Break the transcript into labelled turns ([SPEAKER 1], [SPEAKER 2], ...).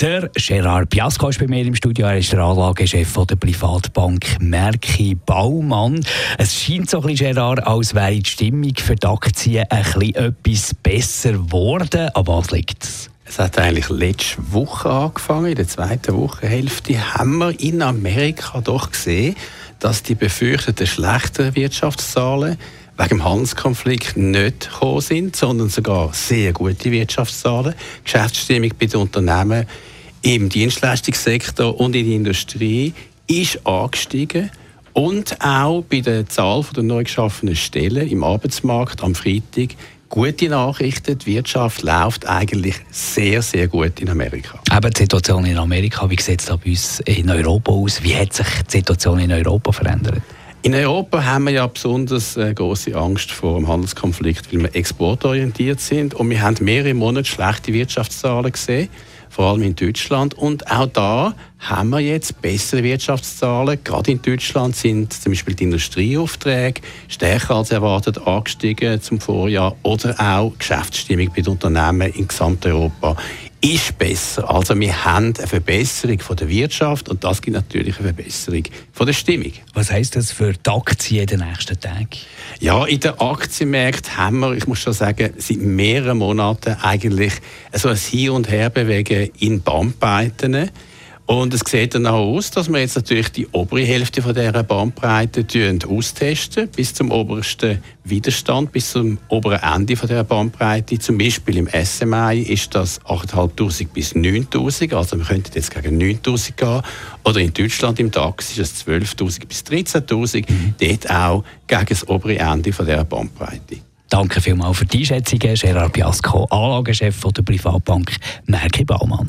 [SPEAKER 1] der Gerard Piasco ist bei mir im Studio. Er ist der Anlagechef der Privatbank Merki Baumann. Es scheint so ein bisschen, Gerard, als wäre die Stimmung für die Aktien ein bisschen etwas besser geworden. Aber was liegt es?
[SPEAKER 2] Es hat eigentlich letzte Woche angefangen. In der zweiten Wochenhälfte haben wir in Amerika doch gesehen, dass die befürchteten schlechten Wirtschaftszahlen wegen dem Handelskonflikt nicht gekommen sind, sondern sogar sehr gute Wirtschaftszahlen. Geschäftsstimmung bei den Unternehmen im Dienstleistungssektor und in der Industrie ist angestiegen. Und auch bei der Zahl der neu geschaffenen Stellen im Arbeitsmarkt am Freitag gute Nachrichten. Die Wirtschaft läuft eigentlich sehr, sehr gut in Amerika.
[SPEAKER 1] Aber die Situation in Amerika, wie sieht es da bei uns in Europa aus? Wie hat sich die Situation in Europa verändert?
[SPEAKER 2] In Europa haben wir ja besonders äh, große Angst vor dem Handelskonflikt, weil wir exportorientiert sind und wir haben mehrere Monate schlechte Wirtschaftszahlen gesehen vor allem in Deutschland. Und auch da haben wir jetzt bessere Wirtschaftszahlen. Gerade in Deutschland sind zum Beispiel die Industrieaufträge stärker als erwartet angestiegen zum Vorjahr oder auch Geschäftsstimmung bei den Unternehmen in Gesamteuropa ist besser. Also wir haben eine Verbesserung von der Wirtschaft und das gibt natürlich eine Verbesserung von der Stimmung.
[SPEAKER 1] Was heißt das für die Aktien den nächsten Tagen?
[SPEAKER 2] Ja, in den Aktienmärkten haben wir, ich muss schon sagen, seit mehreren Monaten eigentlich so ein Hin- und Herbewegen in Bandbreiten. Und es sieht dann auch aus, dass wir jetzt natürlich die obere Hälfte von dieser Bandbreite austesten, bis zum obersten Widerstand, bis zum oberen Ende von dieser Bandbreite. Zum Beispiel im SMI ist das 8'500 bis 9'000, also wir könnten jetzt gegen 9'000 gehen. Oder in Deutschland im DAX ist es 12'000 bis 13'000, mhm. dort auch gegen das obere Ende von dieser Bandbreite.
[SPEAKER 1] Danke vielmals für die Einschätzungen, Gerard Piasco, Anlagechef der Privatbank Merki Baumann.